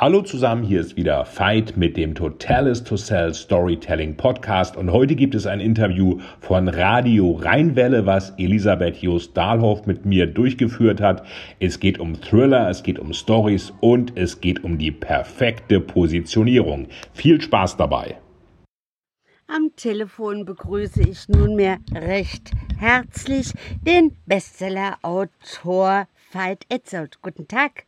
Hallo zusammen, hier ist wieder Fight mit dem Totalis to Sell Storytelling Podcast und heute gibt es ein Interview von Radio Rheinwelle, was Elisabeth Jost Dahlhoff mit mir durchgeführt hat. Es geht um Thriller, es geht um Stories und es geht um die perfekte Positionierung. Viel Spaß dabei! Am Telefon begrüße ich nunmehr recht herzlich den Bestseller-Autor Veit Etzold. Guten Tag.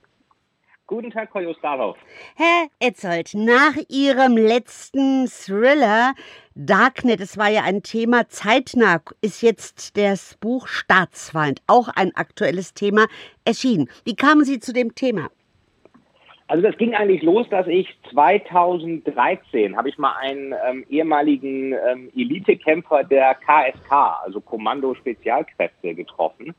Guten Tag, Frau Justalow. Herr Etzold, nach Ihrem letzten Thriller Darknet, es war ja ein Thema, zeitnah ist jetzt das Buch Staatsfeind, auch ein aktuelles Thema, erschienen. Wie kamen Sie zu dem Thema? Also das ging eigentlich los, dass ich 2013 habe ich mal einen ähm, ehemaligen ähm, Elitekämpfer der KSK, also Kommando Spezialkräfte, getroffen.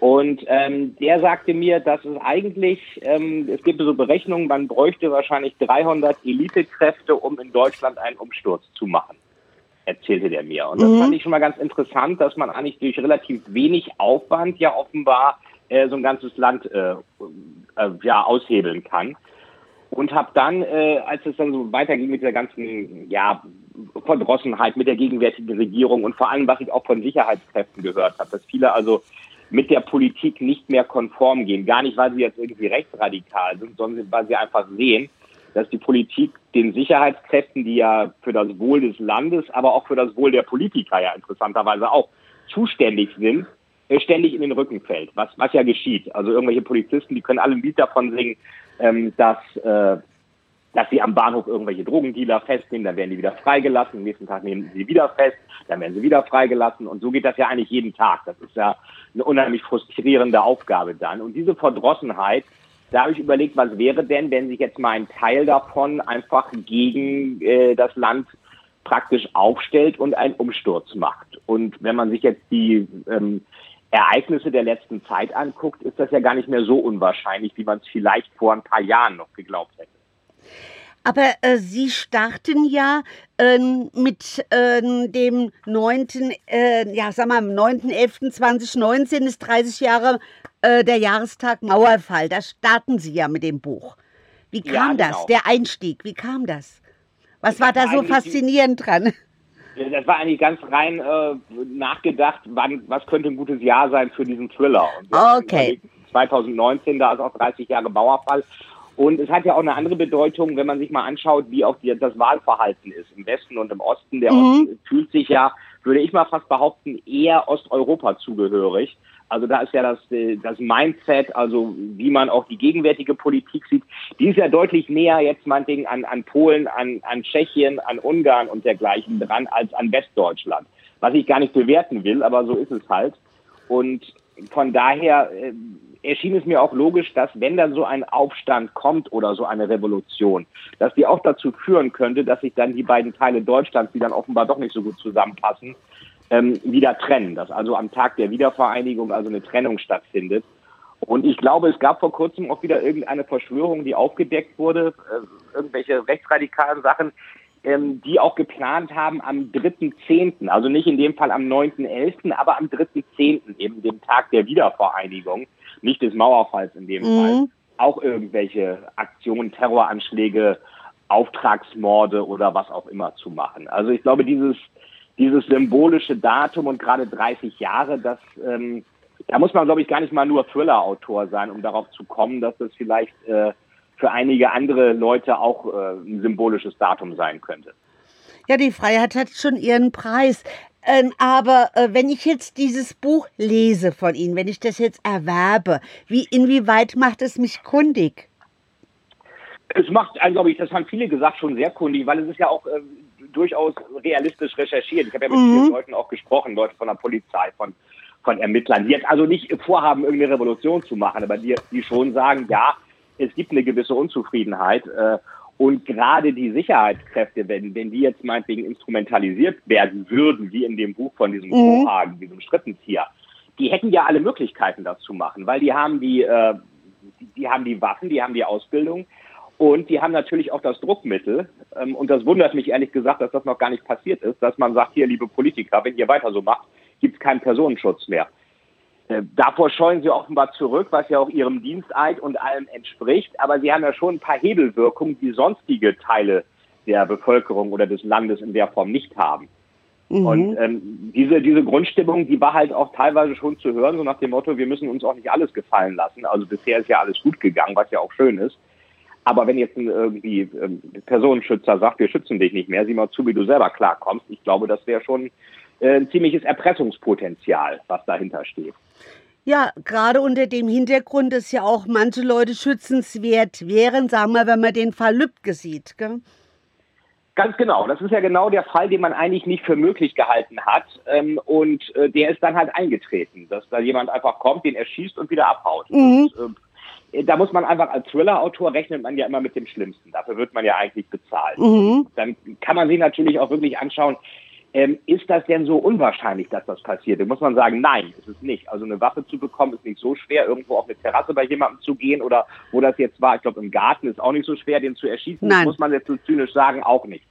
Und ähm, der sagte mir, dass es eigentlich, ähm, es gibt so Berechnungen, man bräuchte wahrscheinlich 300 Elitekräfte, um in Deutschland einen Umsturz zu machen, erzählte der mir. Und das mhm. fand ich schon mal ganz interessant, dass man eigentlich durch relativ wenig Aufwand ja offenbar äh, so ein ganzes Land äh, äh, ja aushebeln kann. Und habe dann, äh, als es dann so weiterging mit der ganzen ja, Verdrossenheit mit der gegenwärtigen Regierung und vor allem, was ich auch von Sicherheitskräften gehört habe, dass viele also mit der Politik nicht mehr konform gehen. Gar nicht, weil sie jetzt irgendwie rechtsradikal sind, sondern weil sie einfach sehen, dass die Politik den Sicherheitskräften, die ja für das Wohl des Landes, aber auch für das Wohl der Politiker ja interessanterweise auch zuständig sind, äh, ständig in den Rücken fällt, was, was ja geschieht. Also irgendwelche Polizisten, die können alle ein Lied davon singen, ähm, dass äh, dass sie am Bahnhof irgendwelche Drogendealer festnehmen, dann werden die wieder freigelassen, am nächsten Tag nehmen sie wieder fest, dann werden sie wieder freigelassen und so geht das ja eigentlich jeden Tag. Das ist ja eine unheimlich frustrierende Aufgabe dann. Und diese Verdrossenheit, da habe ich überlegt, was wäre denn, wenn sich jetzt mal ein Teil davon einfach gegen äh, das Land praktisch aufstellt und einen Umsturz macht. Und wenn man sich jetzt die ähm, Ereignisse der letzten Zeit anguckt, ist das ja gar nicht mehr so unwahrscheinlich, wie man es vielleicht vor ein paar Jahren noch geglaubt hätte. Aber äh, Sie starten ja äh, mit äh, dem 9., äh, ja, sag mal, 9.11.2019 ist 30 Jahre äh, der Jahrestag Mauerfall. Da starten Sie ja mit dem Buch. Wie kam ja, genau. das, der Einstieg? Wie kam das? Was das war da so faszinierend dran? Das war eigentlich ganz rein äh, nachgedacht, wann, was könnte ein gutes Jahr sein für diesen Thriller. okay. 2019, da ist auch 30 Jahre Mauerfall. Und es hat ja auch eine andere Bedeutung, wenn man sich mal anschaut, wie auch die, das Wahlverhalten ist im Westen und im Osten. Der mhm. Osten fühlt sich ja, würde ich mal fast behaupten, eher Osteuropa zugehörig. Also da ist ja das, äh, das Mindset, also wie man auch die gegenwärtige Politik sieht, die ist ja deutlich näher jetzt meinetwegen an, an Polen, an, an Tschechien, an Ungarn und dergleichen dran als an Westdeutschland. Was ich gar nicht bewerten will, aber so ist es halt. Und von daher äh, erschien es mir auch logisch, dass wenn dann so ein Aufstand kommt oder so eine Revolution, dass die auch dazu führen könnte, dass sich dann die beiden Teile Deutschlands, die dann offenbar doch nicht so gut zusammenpassen, ähm, wieder trennen. Dass also am Tag der Wiedervereinigung also eine Trennung stattfindet. Und ich glaube, es gab vor kurzem auch wieder irgendeine Verschwörung, die aufgedeckt wurde, äh, irgendwelche rechtsradikalen Sachen, ähm, die auch geplant haben am 3.10., also nicht in dem Fall am 9.11., aber am 3.10., eben dem Tag der Wiedervereinigung, nicht des Mauerfalls in dem mhm. Fall, auch irgendwelche Aktionen, Terroranschläge, Auftragsmorde oder was auch immer zu machen. Also ich glaube, dieses, dieses symbolische Datum und gerade 30 Jahre, das, ähm, da muss man, glaube ich, gar nicht mal nur Thriller-Autor sein, um darauf zu kommen, dass das vielleicht äh, für einige andere Leute auch äh, ein symbolisches Datum sein könnte. Ja, die Freiheit hat schon ihren Preis. Ähm, aber äh, wenn ich jetzt dieses Buch lese von Ihnen, wenn ich das jetzt erwerbe, wie inwieweit macht es mich kundig? Es macht, also, glaube ich, das haben viele gesagt, schon sehr kundig, weil es ist ja auch äh, durchaus realistisch recherchiert. Ich habe ja mit mhm. vielen Leuten auch gesprochen, Leute von der Polizei, von, von Ermittlern, die jetzt also nicht vorhaben, irgendeine Revolution zu machen, aber die, die schon sagen, ja, es gibt eine gewisse Unzufriedenheit. Äh, Und gerade die Sicherheitskräfte, wenn, wenn die jetzt meinetwegen instrumentalisiert werden würden, wie in dem Buch von diesem mhm. Vorhagen, diesem Schrittenzieher, die hätten ja alle Möglichkeiten, das zu machen, weil die haben die, äh, die, die haben die Waffen, die haben die Ausbildung und die haben natürlich auch das Druckmittel. Ähm, und das wundert mich ehrlich gesagt, dass das noch gar nicht passiert ist, dass man sagt, hier, liebe Politiker, wenn ihr weiter so macht, gibt es keinen Personenschutz mehr. Äh, davor scheuen sie offenbar zurück, was ja auch ihrem Diensteid und allem entspricht. Aber sie haben ja schon ein paar Hebelwirkungen, die sonstige Teile der Bevölkerung oder des Landes in der Form nicht haben. Mhm. Und ähm, diese, diese Grundstimmung, die war halt auch teilweise schon zu hören, so nach dem Motto, wir müssen uns auch nicht alles gefallen lassen. Also bisher ist ja alles gut gegangen, was ja auch schön ist. Aber wenn jetzt ein irgendwie ähm, Personenschützer sagt, wir schützen dich nicht mehr, sieh mal zu, wie du selber klarkommst, ich glaube, das wäre schon ein ziemliches Erpressungspotenzial, was dahinter steht. Ja, gerade unter dem Hintergrund, dass ja auch manche Leute schützenswert wären, sagen wir, wenn man den Fall Lübcke sieht. Gell? Ganz genau. Das ist ja genau der Fall, den man eigentlich nicht für möglich gehalten hat. Ähm, und äh, der ist dann halt eingetreten, dass da jemand einfach kommt, den erschießt und wieder abhaut. Mhm. Und, äh, da muss man einfach als Thriller-Autor rechnet man ja immer mit dem Schlimmsten. Dafür wird man ja eigentlich bezahlt. Mhm. Dann kann man sich natürlich auch wirklich anschauen, ähm, ist das denn so unwahrscheinlich, dass das passiert? Da muss man sagen, nein, ist es nicht. Also eine Waffe zu bekommen ist nicht so schwer, irgendwo auf eine Terrasse bei jemandem zu gehen oder wo das jetzt war, ich glaube im Garten ist auch nicht so schwer, den zu erschießen, nein. muss man jetzt so zynisch sagen, auch nicht.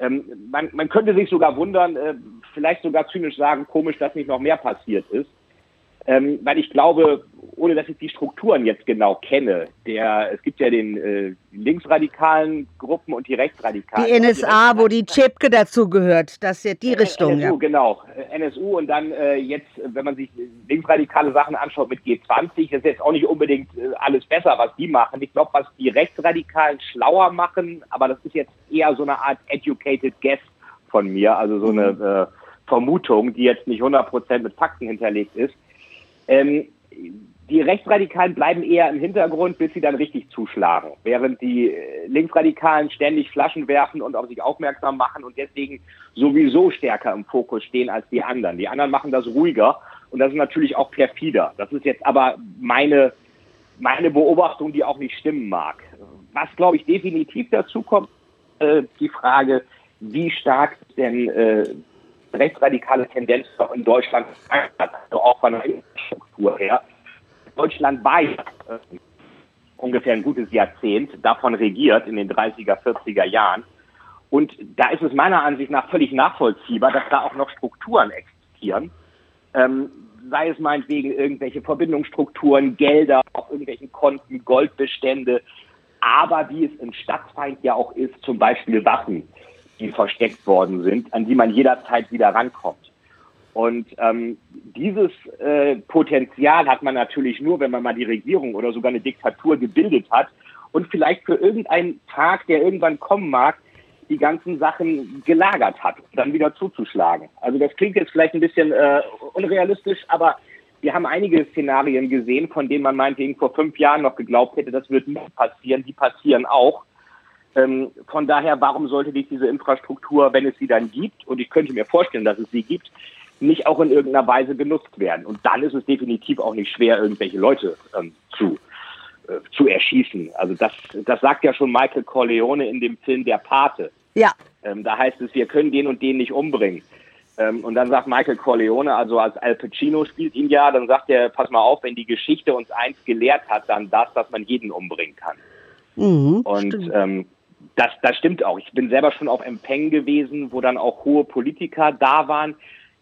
Ähm, man, man könnte sich sogar wundern, äh, vielleicht sogar zynisch sagen, komisch, dass nicht noch mehr passiert ist. Ähm, weil ich glaube, ohne dass ich die Strukturen jetzt genau kenne, der, es gibt ja den äh, linksradikalen Gruppen und die rechtsradikalen. Die NSA, wo die Chepke dazu gehört, das ist ja die Richtung. NSU, ja. genau. NSU und dann äh, jetzt, wenn man sich linksradikale Sachen anschaut mit G20, ist jetzt auch nicht unbedingt äh, alles besser, was die machen. Ich glaube, was die Rechtsradikalen schlauer machen, aber das ist jetzt eher so eine Art educated guess von mir, also so eine mhm. äh, Vermutung, die jetzt nicht 100% mit Fakten hinterlegt ist ähm, die Rechtsradikalen bleiben eher im Hintergrund, bis sie dann richtig zuschlagen, während die äh, Linksradikalen ständig Flaschen werfen und auf sich aufmerksam machen und deswegen sowieso stärker im Fokus stehen als die anderen. Die anderen machen das ruhiger und das ist natürlich auch perfider. Das ist jetzt aber meine, meine Beobachtung, die auch nicht stimmen mag. Was, glaube ich, definitiv dazu kommt, äh, die Frage, wie stark denn äh, rechtsradikale Tendenz auch in Deutschland also auch von der Infrastruktur her. Deutschland war äh, ungefähr ein gutes Jahrzehnt davon regiert in den 30er, 40er Jahren. Und da ist es meiner Ansicht nach völlig nachvollziehbar, dass da auch noch Strukturen existieren. Ähm, sei es meinetwegen irgendwelche Verbindungsstrukturen, Gelder auf irgendwelchen Konten, Goldbestände, aber wie es im Stadtfeind ja auch ist, zum Beispiel Waffen die versteckt worden sind, an die man jederzeit wieder rankommt. Und ähm, dieses äh, Potenzial hat man natürlich nur, wenn man mal die Regierung oder sogar eine Diktatur gebildet hat und vielleicht für irgendeinen Tag, der irgendwann kommen mag, die ganzen Sachen gelagert hat, dann wieder zuzuschlagen. Also das klingt jetzt vielleicht ein bisschen äh, unrealistisch, aber wir haben einige Szenarien gesehen, von denen man meinetwegen vor fünf Jahren noch geglaubt hätte, das wird nicht passieren, die passieren auch. Ähm, von daher, warum sollte nicht diese Infrastruktur, wenn es sie dann gibt, und ich könnte mir vorstellen, dass es sie gibt, nicht auch in irgendeiner Weise genutzt werden? Und dann ist es definitiv auch nicht schwer, irgendwelche Leute ähm, zu, äh, zu erschießen. Also das, das sagt ja schon Michael Corleone in dem Film Der Pate. Ja. Ähm, da heißt es, wir können den und den nicht umbringen. Ähm, und dann sagt Michael Corleone, also als Al Pacino spielt ihn ja, dann sagt er, pass mal auf, wenn die Geschichte uns eins gelehrt hat, dann das, dass man jeden umbringen kann. Mhm, und ähm, das, das stimmt auch. Ich bin selber schon auf Empfängen gewesen, wo dann auch hohe Politiker da waren,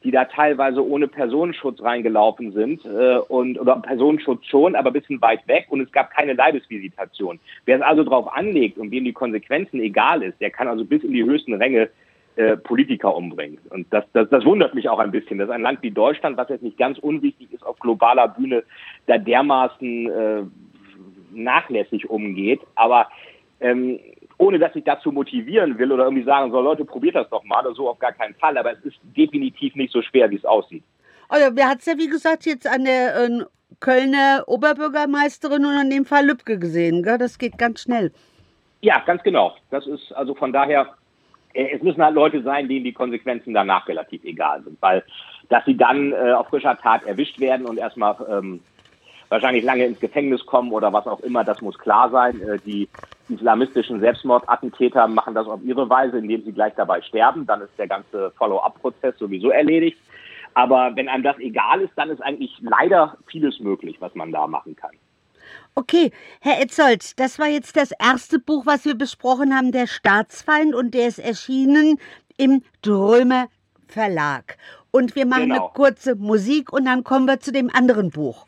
die da teilweise ohne Personenschutz reingelaufen sind äh, und oder Personenschutz schon, aber ein bisschen weit weg und es gab keine Leibesvisitation. Wer es also darauf anlegt und wem die Konsequenzen egal ist, der kann also bis in die höchsten Ränge äh, Politiker umbringen. Und das, das, das wundert mich auch ein bisschen, dass ein Land wie Deutschland, was jetzt nicht ganz unwichtig ist auf globaler Bühne, da dermaßen äh, nachlässig umgeht. Aber ähm, ohne dass ich dazu motivieren will oder irgendwie sagen soll, Leute, probiert das doch mal oder so, auf gar keinen Fall. Aber es ist definitiv nicht so schwer, wie es aussieht. Also, wir hat es ja, wie gesagt, jetzt an der äh, Kölner Oberbürgermeisterin und in dem Fall Lübcke gesehen. Gell? Das geht ganz schnell. Ja, ganz genau. Das ist also von daher, äh, es müssen halt Leute sein, denen die Konsequenzen danach relativ egal sind. Weil, dass sie dann äh, auf frischer Tat erwischt werden und erstmal ähm, wahrscheinlich lange ins Gefängnis kommen oder was auch immer, das muss klar sein. Äh, die islamistischen Selbstmordattentäter machen das auf ihre Weise, indem sie gleich dabei sterben. Dann ist der ganze Follow-up-Prozess sowieso erledigt. Aber wenn einem das egal ist, dann ist eigentlich leider vieles möglich, was man da machen kann. Okay, Herr Etzold, das war jetzt das erste Buch, was wir besprochen haben, Der Staatsfeind, und der ist erschienen im Drömer Verlag. Und wir machen genau. eine kurze Musik und dann kommen wir zu dem anderen Buch.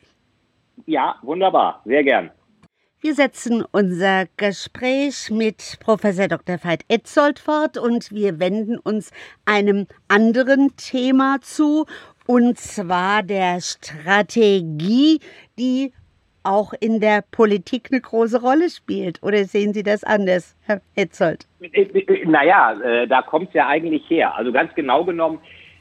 Ja, wunderbar, sehr gern. Wir setzen unser Gespräch mit Professor Dr. Veit Etzold fort und wir wenden uns einem anderen Thema zu, und zwar der Strategie, die auch in der Politik eine große Rolle spielt. Oder sehen Sie das anders, Herr Etzold? Naja, äh, da kommt es ja eigentlich her. Also ganz genau genommen,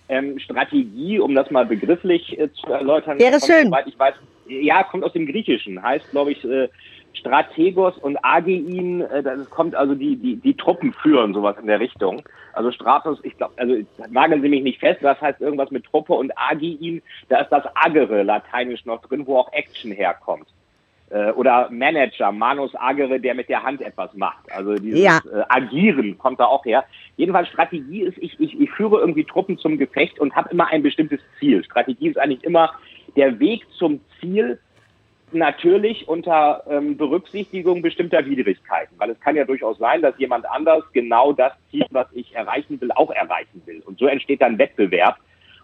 ähm, Strategie, um das mal begrifflich äh, zu erläutern. Wäre schön. Soweit ich weiß, ja, kommt aus dem Griechischen, heißt, glaube ich, äh, Strategos und Agein, äh, das kommt also die, die, die Truppen führen, sowas in der Richtung. Also Stratos, ich glaube, also nageln Sie mich nicht fest, das heißt irgendwas mit Truppe und Agein, da ist das Agere lateinisch noch drin, wo auch Action herkommt. Äh, oder Manager, Manus Agere, der mit der Hand etwas macht. Also dieses ja. äh, Agieren kommt da auch her. Jedenfalls Strategie ist, ich, ich, ich führe irgendwie Truppen zum Gefecht und habe immer ein bestimmtes Ziel. Strategie ist eigentlich immer der Weg zum Ziel, natürlich unter ähm, Berücksichtigung bestimmter Widrigkeiten, weil es kann ja durchaus sein, dass jemand anders genau das Ziel, was ich erreichen will, auch erreichen will. Und so entsteht dann Wettbewerb.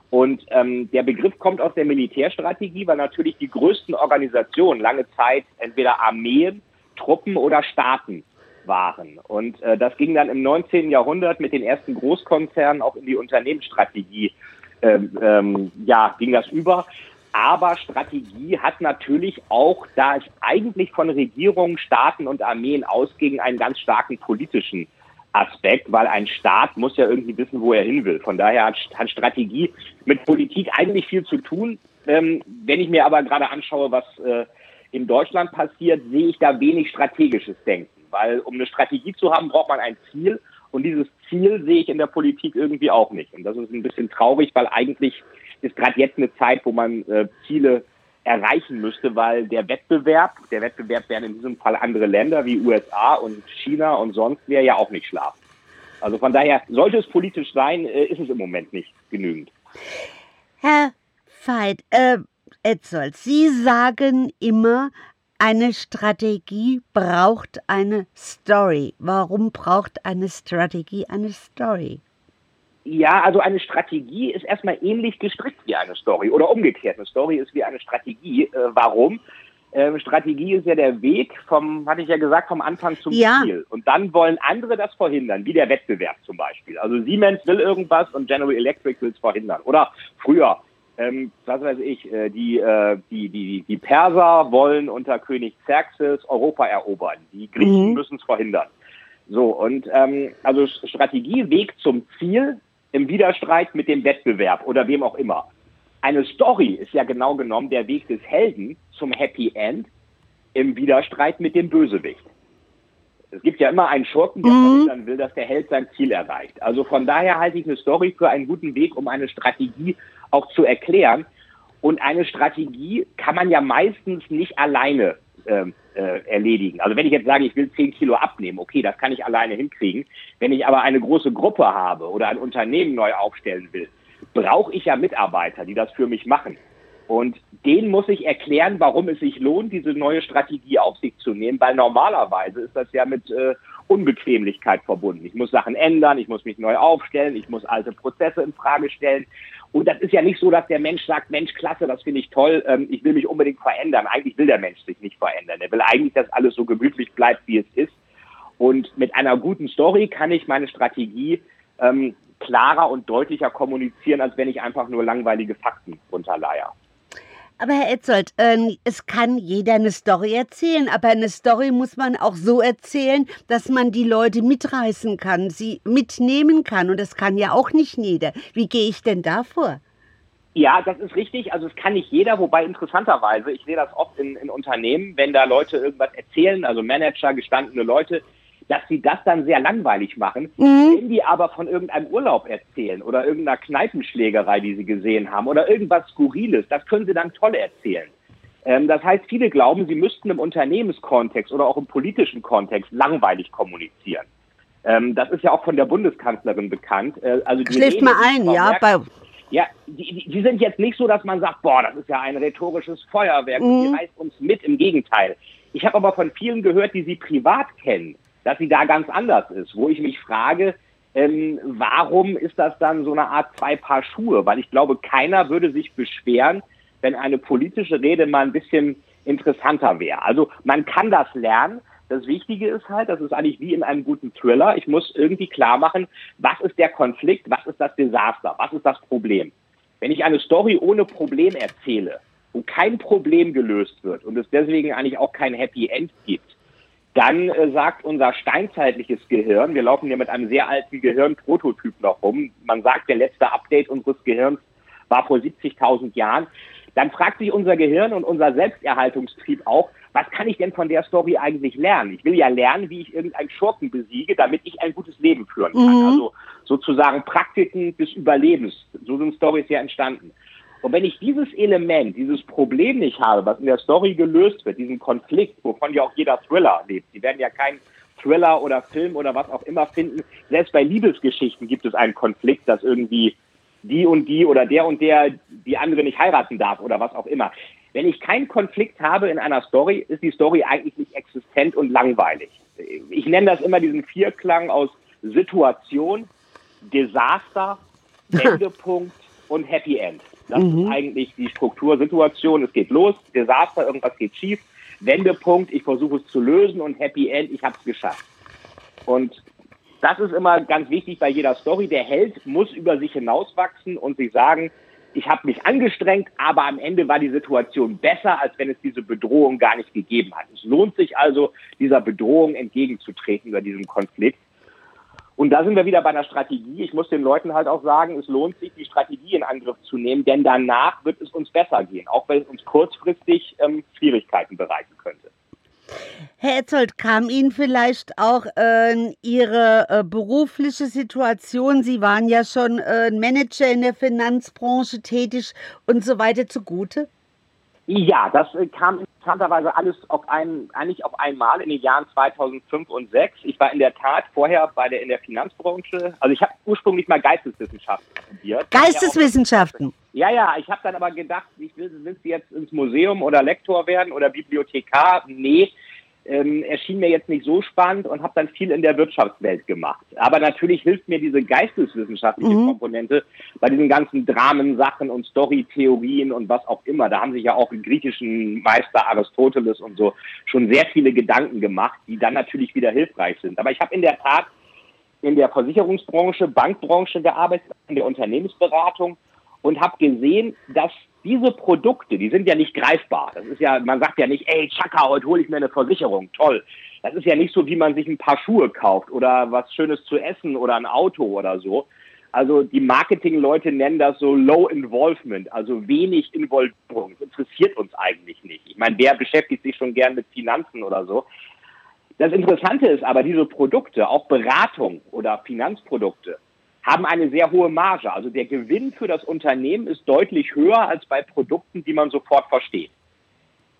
Und ähm, der Begriff kommt aus der Militärstrategie, weil natürlich die größten Organisationen lange Zeit entweder Armeen, Truppen oder Staaten waren. Und äh, das ging dann im 19. Jahrhundert mit den ersten Großkonzernen auch in die Unternehmensstrategie. Ähm, ähm, ja, ging das über. Aber Strategie hat natürlich auch, da es eigentlich von Regierungen, Staaten und Armeen ausging, einen ganz starken politischen Aspekt, weil ein Staat muss ja irgendwie wissen, wo er hin will. Von daher hat, Strategie mit Politik eigentlich viel zu tun. Ähm, wenn ich mir aber gerade anschaue, was äh, in Deutschland passiert, sehe ich da wenig strategisches Denken. Weil um eine Strategie zu haben, braucht man ein Ziel. Und dieses Ziel sehe ich in der Politik irgendwie auch nicht. Und das ist ein bisschen traurig, weil eigentlich ist gerade jetzt eine Zeit, wo man äh, Ziele erreichen müsste, weil der Wettbewerb, der Wettbewerb wären in diesem Fall andere Länder wie USA und China und sonst wäre ja auch nicht schlafen. Also von daher, sollte es politisch sein, äh, ist es im Moment nicht genügend. Herr Veit, äh, Etzold, Sie sagen immer, eine Strategie braucht eine Story. Warum braucht eine Strategie eine Story? Ja, also eine Strategie ist erstmal ähnlich gestrickt wie eine Story oder umgekehrt. Eine Story ist wie eine Strategie. Äh, warum? Ähm, Strategie ist ja der Weg vom, hatte ich ja gesagt, vom Anfang zum ja. Ziel. Und dann wollen andere das verhindern, wie der Wettbewerb zum Beispiel. Also Siemens will irgendwas und General Electric will es verhindern. Oder früher, ähm, was weiß ich, äh, die, äh, die, die, die Perser wollen unter König Xerxes Europa erobern. Die Griechen mhm. müssen es verhindern. So, und ähm, also Strategie, Weg zum Ziel im Widerstreit mit dem Wettbewerb oder wem auch immer. Eine Story ist ja genau genommen der Weg des Helden zum Happy End im Widerstreit mit dem Bösewicht. Es gibt ja immer einen Schurken, der mhm. verhindern will, dass der Held sein Ziel erreicht. Also von daher halte ich eine Story für einen guten Weg, um eine Strategie auch zu erklären. Und eine Strategie kann man ja meistens nicht alleine ähm, äh, erledigen. Also wenn ich jetzt sage, ich will 10 Kilo abnehmen, okay, das kann ich alleine hinkriegen. Wenn ich aber eine große Gruppe habe oder ein Unternehmen neu aufstellen will, brauche ich ja Mitarbeiter, die das für mich machen. Und denen muss ich erklären, warum es sich lohnt, diese neue Strategie auf sich zu nehmen, weil normalerweise ist das ja mit äh, Unbequemlichkeit verbunden. Ich muss Sachen ändern, ich muss mich neu aufstellen, ich muss alte Prozesse in Frage stellen. Und das ist ja nicht so, dass der Mensch sagt, Mensch, klasse, das finde ich toll, ähm, ich will mich unbedingt verändern. Eigentlich will der Mensch sich nicht verändern. Er will eigentlich, dass alles so gemütlich bleibt, wie es ist. Und mit einer guten Story kann ich meine Strategie ähm, klarer und deutlicher kommunizieren, als wenn ich einfach nur langweilige Fakten runterleier. Aber Herr Etzold, äh, es kann jeder eine Story erzählen, aber eine Story muss man auch so erzählen, dass man die Leute mitreißen kann, sie mitnehmen kann. Und das kann ja auch nicht jeder. Wie gehe ich denn da vor? Ja, das ist richtig. Also es kann nicht jeder, wobei interessanterweise, ich sehe das oft in, in Unternehmen, wenn da Leute irgendwas erzählen, also Manager, gestandene Leute, dass sie das dann sehr langweilig machen. Mhm. Wenn die aber von irgendeinem Urlaub erzählen oder irgendeiner Kneipenschlägerei, die sie gesehen haben oder irgendwas Skurriles, das können sie dann toll erzählen. Ähm, das heißt, viele glauben, sie müssten im Unternehmenskontext oder auch im politischen Kontext langweilig kommunizieren. Ähm, das ist ja auch von der Bundeskanzlerin bekannt. Äh, also die Schläft mal ein, ja. Merkel, ja, die, die, sind jetzt nicht so, dass man sagt, boah, das ist ja ein rhetorisches Feuerwerk, mhm. die reißt uns mit. Im Gegenteil. Ich habe aber von vielen gehört, die sie privat kennen, dass sie da ganz anders ist, wo ich mich frage, ähm, warum ist das dann so eine Art zwei Paar Schuhe? Weil ich glaube, keiner würde sich beschweren, wenn eine politische Rede mal ein bisschen interessanter wäre. Also man kann das lernen. Das Wichtige ist halt, das ist eigentlich wie in einem guten Thriller. Ich muss irgendwie klar machen, was ist der Konflikt, was ist das Desaster, was ist das Problem. Wenn ich eine Story ohne Problem erzähle, wo kein Problem gelöst wird und es deswegen eigentlich auch kein Happy End gibt, dann äh, sagt unser steinzeitliches Gehirn, wir laufen ja mit einem sehr alten Gehirnprototyp noch rum, man sagt, der letzte Update unseres Gehirns war vor 70.000 Jahren, dann fragt sich unser Gehirn und unser Selbsterhaltungstrieb auch, was kann ich denn von der Story eigentlich lernen? Ich will ja lernen, wie ich irgendeinen Schurken besiege, damit ich ein gutes Leben führen kann. Mhm. Also sozusagen Praktiken des Überlebens. So sind Stories ja entstanden. Und wenn ich dieses Element, dieses Problem nicht habe, was in der Story gelöst wird, diesen Konflikt, wovon ja auch jeder Thriller lebt, Sie werden ja keinen Thriller oder Film oder was auch immer finden. Selbst bei Liebesgeschichten gibt es einen Konflikt, dass irgendwie die und die oder der und der die andere nicht heiraten darf oder was auch immer. Wenn ich keinen Konflikt habe in einer Story, ist die Story eigentlich nicht existent und langweilig. Ich nenne das immer diesen Vierklang aus Situation, Desaster, Wendepunkt und Happy End. Das mhm. ist eigentlich die Struktursituation. Es geht los, Desaster, irgendwas geht schief, Wendepunkt, ich versuche es zu lösen und Happy End, ich habe es geschafft. Und das ist immer ganz wichtig bei jeder Story. Der Held muss über sich hinauswachsen und sich sagen, ich habe mich angestrengt, aber am Ende war die Situation besser, als wenn es diese Bedrohung gar nicht gegeben hat. Es lohnt sich also, dieser Bedrohung entgegenzutreten über diesen Konflikt. Und da sind wir wieder bei einer Strategie. Ich muss den Leuten halt auch sagen, es lohnt sich, die Strategie in Angriff zu nehmen, denn danach wird es uns besser gehen, auch wenn es uns kurzfristig ähm, Schwierigkeiten bereiten könnte. Herr Etzold, kam Ihnen vielleicht auch äh, Ihre äh, berufliche Situation, Sie waren ja schon äh, Manager in der Finanzbranche tätig und so weiter zugute? Ja, das äh, kam interessanterweise alles auf ein, eigentlich auf einmal in den Jahren 2005 und 2006. Ich war in der Tat vorher bei der, in der Finanzbranche, also ich habe ursprünglich mal Geisteswissenschaften studiert. Geisteswissenschaften? Ja, ja, ich habe dann aber gedacht, ich will, willst du jetzt ins Museum oder Lektor werden oder Bibliothekar? Nee, ähm, erschien mir jetzt nicht so spannend und habe dann viel in der Wirtschaftswelt gemacht. Aber natürlich hilft mir diese geisteswissenschaftliche mhm. Komponente bei diesen ganzen Dramensachen und Storytheorien und was auch immer. Da haben sich ja auch im griechischen Meister Aristoteles und so schon sehr viele Gedanken gemacht, die dann natürlich wieder hilfreich sind. Aber ich habe in der Tat in der Versicherungsbranche, Bankbranche gearbeitet, in der Unternehmensberatung und habe gesehen, dass diese Produkte, die sind ja nicht greifbar. Das ist ja, man sagt ja nicht, ey, Chaka, heute hole ich mir eine Versicherung, toll. Das ist ja nicht so, wie man sich ein paar Schuhe kauft oder was Schönes zu essen oder ein Auto oder so. Also die Marketingleute nennen das so Low Involvement, also wenig Involvierung. Das interessiert uns eigentlich nicht. Ich meine, wer beschäftigt sich schon gern mit Finanzen oder so? Das Interessante ist aber, diese Produkte, auch Beratung oder Finanzprodukte, haben eine sehr hohe Marge. Also der Gewinn für das Unternehmen ist deutlich höher als bei Produkten, die man sofort versteht.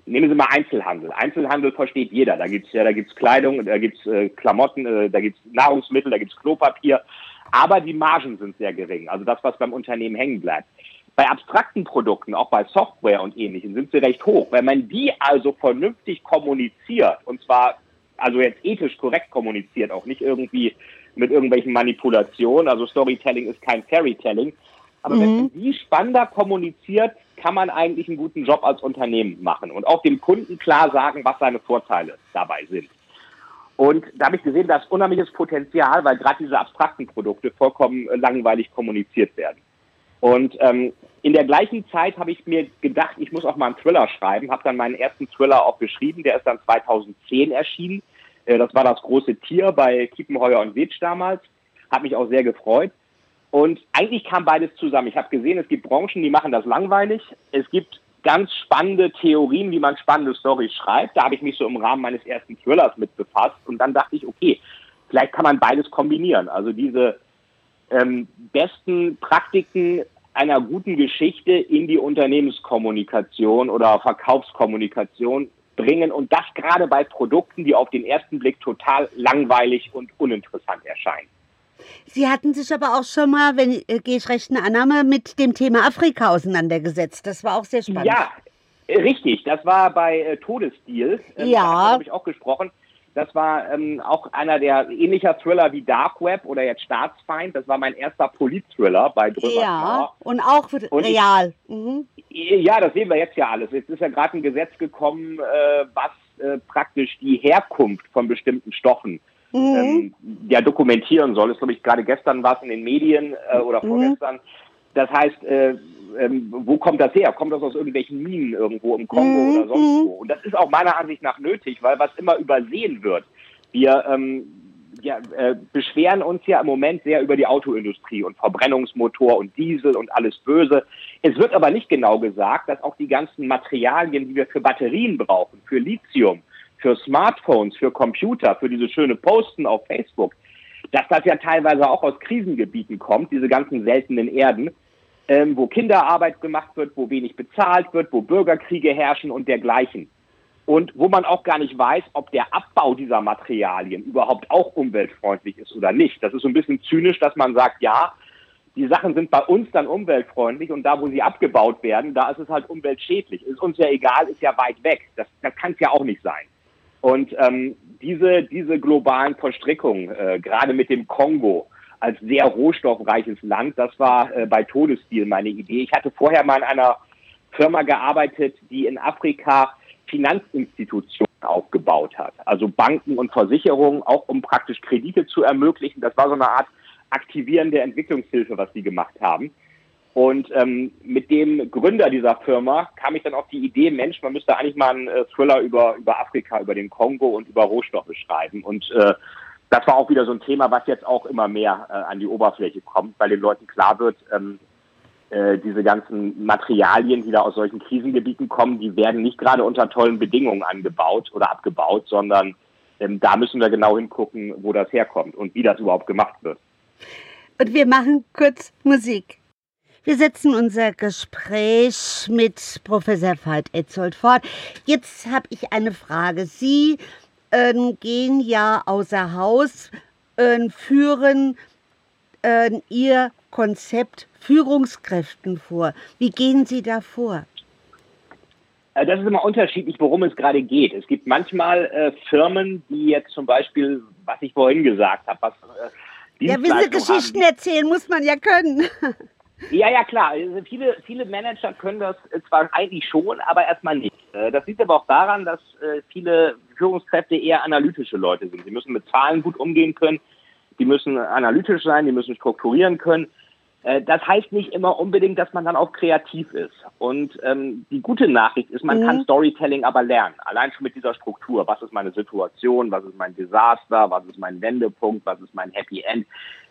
Nehmen Sie mal Einzelhandel. Einzelhandel versteht jeder. Da gibt's ja, Kleidung, da gibt's äh, Klamotten, äh, da gibt's Nahrungsmittel, da gibt's Klopapier. Aber die Margen sind sehr gering. Also das, was beim Unternehmen hängen bleibt. Bei abstrakten Produkten, auch bei Software und ähnlichen, sind sie recht hoch. Wenn man die also vernünftig kommuniziert, und zwar also jetzt ethisch korrekt kommuniziert, auch nicht irgendwie mit irgendwelchen Manipulationen. Also Storytelling ist kein Fairytelling. Aber mhm. wenn man die spannender kommuniziert, kann man eigentlich einen guten Job als Unternehmen machen und auch dem Kunden klar sagen, was seine Vorteile dabei sind. Und da habe ich gesehen, da ist unheimliches Potenzial, weil gerade diese abstrakten Produkte vollkommen langweilig kommuniziert werden. Und ähm, in der gleichen Zeit habe ich mir gedacht, ich muss auch mal einen Thriller schreiben, habe dann meinen ersten Thriller auch geschrieben, der ist dann 2010 erschienen. Äh, das war das große Tier bei Kiepenheuer und Witsch damals. Hat mich auch sehr gefreut. Und eigentlich kam beides zusammen. Ich habe gesehen, es gibt Branchen, die machen das langweilig. Es gibt ganz spannende Theorien, wie man spannende Storys schreibt. Da habe ich mich so im Rahmen meines ersten Thrillers mit befasst. Und dann dachte ich, okay, vielleicht kann man beides kombinieren. Also diese ähm, besten Praktiken einer guten Geschichte in die Unternehmenskommunikation oder Verkaufskommunikation bringen und das gerade bei Produkten, die auf den ersten Blick total langweilig und uninteressant erscheinen. Sie hatten sich aber auch schon mal, wenn äh, gehe ich recht eine Annahme, mit dem Thema Afrika auseinandergesetzt. Das war auch sehr spannend. Ja, richtig. Das war bei äh, Todesstil. Ähm, ja. Da habe ich auch gesprochen. Das war ähm, auch einer der ähnlicher Thriller wie Dark Web oder jetzt Staatsfeind. Das war mein erster Polit-Thriller bei Drüber. Ja, und auch und real. Mhm. Ja, das sehen wir jetzt ja alles. Jetzt ist ja gerade ein Gesetz gekommen, äh, was äh, praktisch die Herkunft von bestimmten Stoffen mhm. ähm, ja dokumentieren soll. Das glaube ich gerade gestern was in den Medien äh, oder mhm. Das heißt, äh, ähm, wo kommt das her? Kommt das aus irgendwelchen Minen irgendwo im Kongo mhm. oder sonst wo? Und das ist auch meiner Ansicht nach nötig, weil was immer übersehen wird. Wir ähm, ja, äh, beschweren uns ja im Moment sehr über die Autoindustrie und Verbrennungsmotor und Diesel und alles böse. Es wird aber nicht genau gesagt, dass auch die ganzen Materialien, die wir für Batterien brauchen, für Lithium, für Smartphones, für Computer, für diese schöne Posten auf Facebook, dass das ja teilweise auch aus Krisengebieten kommt, diese ganzen seltenen Erden, ähm, wo Kinderarbeit gemacht wird, wo wenig bezahlt wird, wo Bürgerkriege herrschen und dergleichen. Und wo man auch gar nicht weiß, ob der Abbau dieser Materialien überhaupt auch umweltfreundlich ist oder nicht. Das ist so ein bisschen zynisch, dass man sagt, ja, die Sachen sind bei uns dann umweltfreundlich und da, wo sie abgebaut werden, da ist es halt umweltschädlich. Ist uns ja egal, ist ja weit weg. Das, das kann es ja auch nicht sein. Und ähm, diese, diese globalen Verstrickungen, äh, gerade mit dem Kongo als sehr rohstoffreiches Land, das war äh, bei Todesstil meine Idee. Ich hatte vorher mal in einer Firma gearbeitet, die in Afrika Finanzinstitutionen aufgebaut hat. Also Banken und Versicherungen, auch um praktisch Kredite zu ermöglichen. Das war so eine Art aktivierende Entwicklungshilfe, was die gemacht haben. Und ähm, mit dem Gründer dieser Firma kam ich dann auf die Idee, Mensch, man müsste eigentlich mal einen äh, Thriller über, über Afrika, über den Kongo und über Rohstoffe schreiben. Und äh, das war auch wieder so ein Thema, was jetzt auch immer mehr äh, an die Oberfläche kommt, weil den Leuten klar wird, ähm, äh, diese ganzen Materialien, die da aus solchen Krisengebieten kommen, die werden nicht gerade unter tollen Bedingungen angebaut oder abgebaut, sondern ähm, da müssen wir genau hingucken, wo das herkommt und wie das überhaupt gemacht wird. Und wir machen kurz Musik. Wir setzen unser Gespräch mit Professor Veit Etzold fort. Jetzt habe ich eine Frage. Sie äh, gehen ja außer Haus, äh, führen äh, Ihr Konzept Führungskräften vor. Wie gehen Sie da vor? Äh, das ist immer unterschiedlich, worum es gerade geht. Es gibt manchmal äh, Firmen, die jetzt zum Beispiel, was ich vorhin gesagt habe, was äh, Ja, wie Sie Geschichten haben. erzählen, muss man ja können. Ja, ja, klar. Also viele, viele Manager können das zwar eigentlich schon, aber erstmal nicht. Äh, das liegt aber auch daran, dass äh, viele Führungskräfte eher analytische Leute sind. Sie müssen mit Zahlen gut umgehen können, die müssen analytisch sein, die müssen strukturieren können. Äh, das heißt nicht immer unbedingt, dass man dann auch kreativ ist. Und ähm, die gute Nachricht ist, man mhm. kann Storytelling aber lernen. Allein schon mit dieser Struktur. Was ist meine Situation? Was ist mein Desaster? Was ist mein Wendepunkt? Was ist mein Happy End?